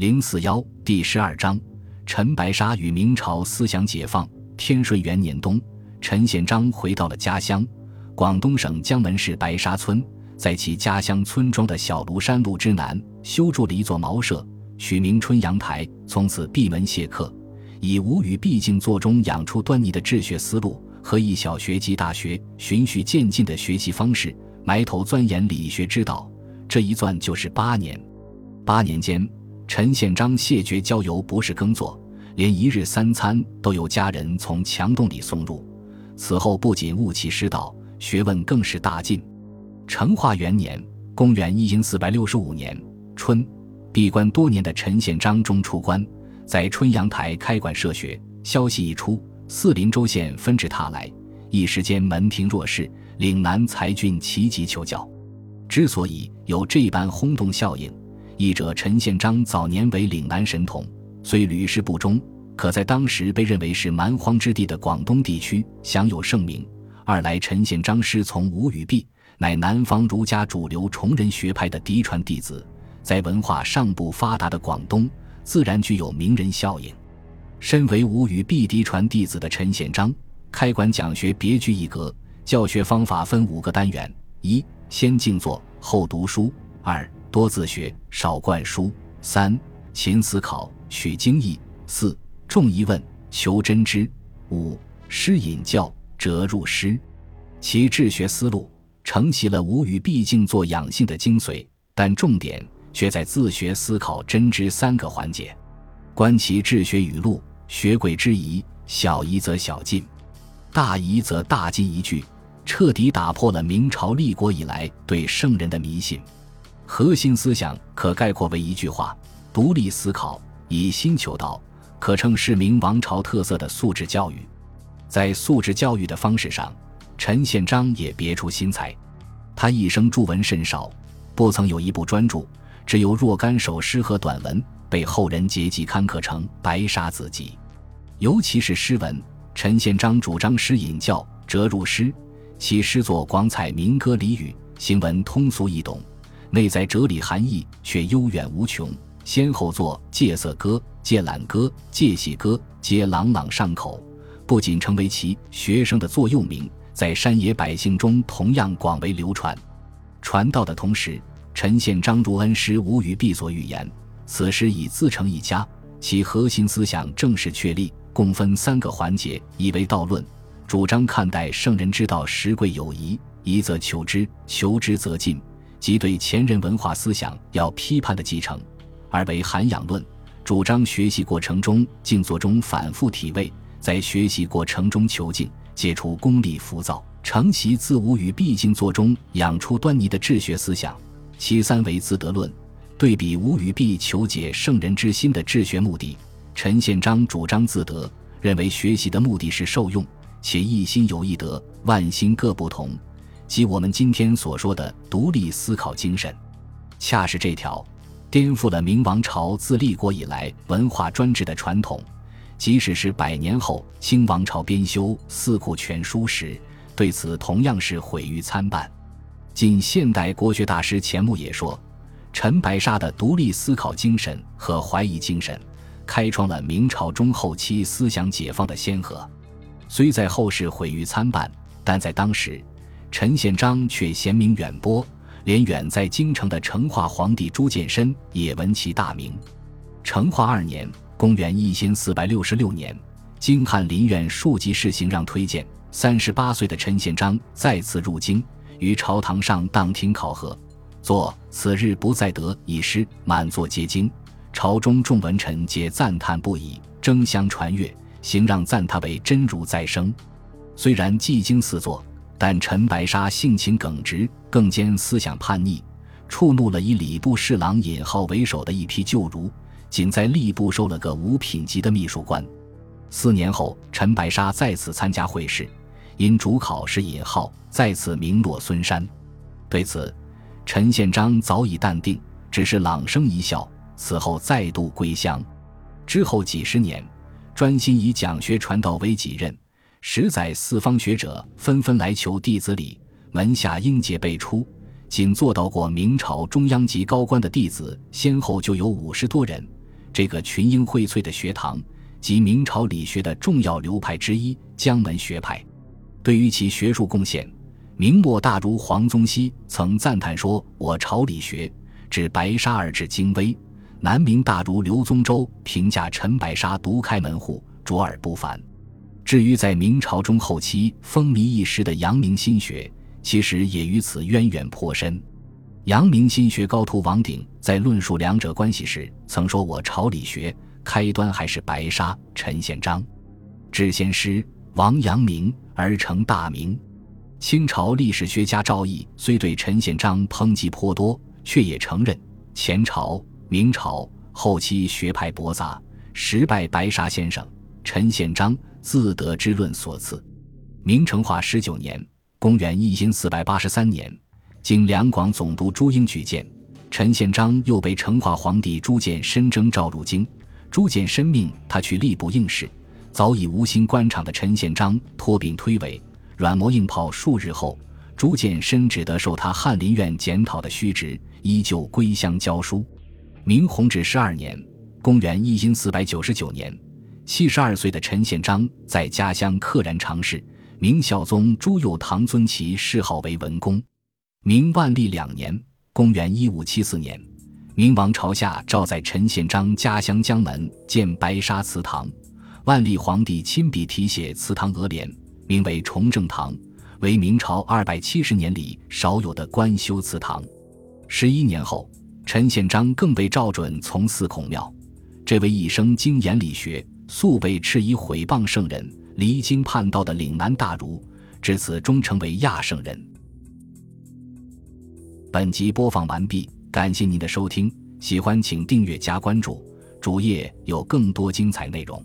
零四幺第十二章：陈白沙与明朝思想解放。天顺元年冬，陈宪章回到了家乡，广东省江门市白沙村，在其家乡村庄的小庐山路之南修筑了一座茅舍，取名春阳台，从此闭门谢客，以无语毕竟作中养出端倪的治学思路和以小学及大学循序渐进的学习方式，埋头钻研理学之道。这一钻就是八年。八年间，陈宪章谢绝郊游，不是耕作。连一日三餐都由家人从墙洞里送入。此后不仅悟其师道，学问更是大进。成化元年（公元一四百六十五年）春，闭关多年的陈宪章终出关，在春阳台开馆设学。消息一出，四邻州县纷至沓来，一时间门庭若市，岭南才俊齐集求教。之所以有这般轰动效应，一者陈宪章早年为岭南神童。虽屡试不中，可在当时被认为是蛮荒之地的广东地区享有盛名。二来，陈宪章师从吴语弼，乃南方儒家主流崇仁学派的嫡传弟子，在文化尚不发达的广东，自然具有名人效应。身为吴语弼嫡传弟子的陈宪章，开馆讲学别具一格。教学方法分五个单元：一、先静坐，后读书；二、多自学，少灌输；三、勤思考。取经义，四重疑问，求真知；五师引教，折入师。其治学思路承袭了吴语毕竟做养性的精髓，但重点却在自学思考真知三个环节。观其治学语录，学贵之宜，小疑则小进，大疑则大进一句，彻底打破了明朝立国以来对圣人的迷信。核心思想可概括为一句话：独立思考。以心求道，可称是明王朝特色的素质教育。在素质教育的方式上，陈宪章也别出心裁。他一生著文甚少，不曾有一部专著，只有若干首诗和短文，被后人结集刊刻成《白沙子集》。尤其是诗文，陈宪章主张诗引教，折入诗，其诗作广采民歌俚语，行文通俗易懂，内在哲理含义却悠远无穷。先后作《戒色歌》《戒懒歌》《戒喜歌》，皆朗朗上口，不仅成为其学生的座右铭，在山野百姓中同样广为流传。传道的同时，陈宪章如恩师吴语弼所预言，此诗已自成一家，其核心思想正式确立，共分三个环节：一为道论，主张看待圣人之道实贵有宜，一则求之，求之则进，即对前人文化思想要批判的继承。二为涵养论，主张学习过程中静坐中反复体味，在学习过程中求静，解除功利浮躁，承袭自吾与毕静坐中养出端倪的治学思想。其三为自得论，对比吾与毕求解圣人之心的治学目的。陈宪章主张自得，认为学习的目的是受用，且一心有一得，万心各不同，即我们今天所说的独立思考精神。恰是这条。颠覆了明王朝自立国以来文化专制的传统，即使是百年后清王朝编修《四库全书》时，对此同样是毁誉参半。近现代国学大师钱穆也说：“陈白沙的独立思考精神和怀疑精神，开创了明朝中后期思想解放的先河。虽在后世毁誉参半，但在当时，陈宪章却贤名远播。”连远在京城的成化皇帝朱见深也闻其大名。成化二年（公元一千四百六十六年），京翰林院庶吉士行让推荐，三十八岁的陈宪章再次入京，于朝堂上当庭考核，作“此日不再得”已诗，满座皆惊。朝中众文臣皆赞叹不已，争相传阅。行让赞他为真如再生。虽然技惊四座。但陈白沙性情耿直，更兼思想叛逆，触怒了以礼部侍郎尹浩为首的一批旧儒，仅在吏部收了个五品级的秘书官。四年后，陈白沙再次参加会试，因主考是尹浩，再次名落孙山。对此，陈宪章早已淡定，只是朗声一笑。此后再度归乡，之后几十年，专心以讲学传道为己任。十载，四方学者纷纷来求弟子礼，门下应节辈出。仅做到过明朝中央级高官的弟子，先后就有五十多人，这个群英荟萃的学堂，即明朝理学的重要流派之一——江门学派。对于其学术贡献，明末大儒黄宗羲曾赞叹说：“我朝理学，指白沙而至精微。”南明大儒刘宗周评价陈白沙独开门户，卓尔不凡。至于在明朝中后期风靡一时的阳明心学，其实也与此渊源颇深。阳明心学高徒王鼎在论述两者关系时，曾说：“我朝理学开端还是白沙、陈宪章，至先师王阳明而成大明。”清朝历史学家赵翼虽对陈宪章抨击颇多，却也承认前朝、明朝后期学派驳杂，实拜白沙先生、陈宪章自得之论所赐。明成化十九年（公元一千四百八十三年），经两广总督朱英举荐，陈宪章又被成化皇帝朱见深征召入京。朱见深命他去吏部应试，早已无心官场的陈宪章托病推诿。软磨硬泡数日后，朱见深只得受他翰林院检讨的虚职，依旧归乡教书。明弘治十二年（公元一四四百九十九年），七十二岁的陈宪章在家乡溘然长逝。明孝宗朱佑樘尊其谥号为文公。明万历两年（公元一五七四年），明王朝下诏在陈宪章家乡江门建白沙祠堂，万历皇帝亲笔题写祠堂额联。名为崇正堂，为明朝二百七十年里少有的官修祠堂。十一年后，陈宪章更被召准从祀孔庙。这位一生精研理学、素被斥以毁谤圣人、离经叛道的岭南大儒，至此终成为亚圣人。本集播放完毕，感谢您的收听，喜欢请订阅加关注，主页有更多精彩内容。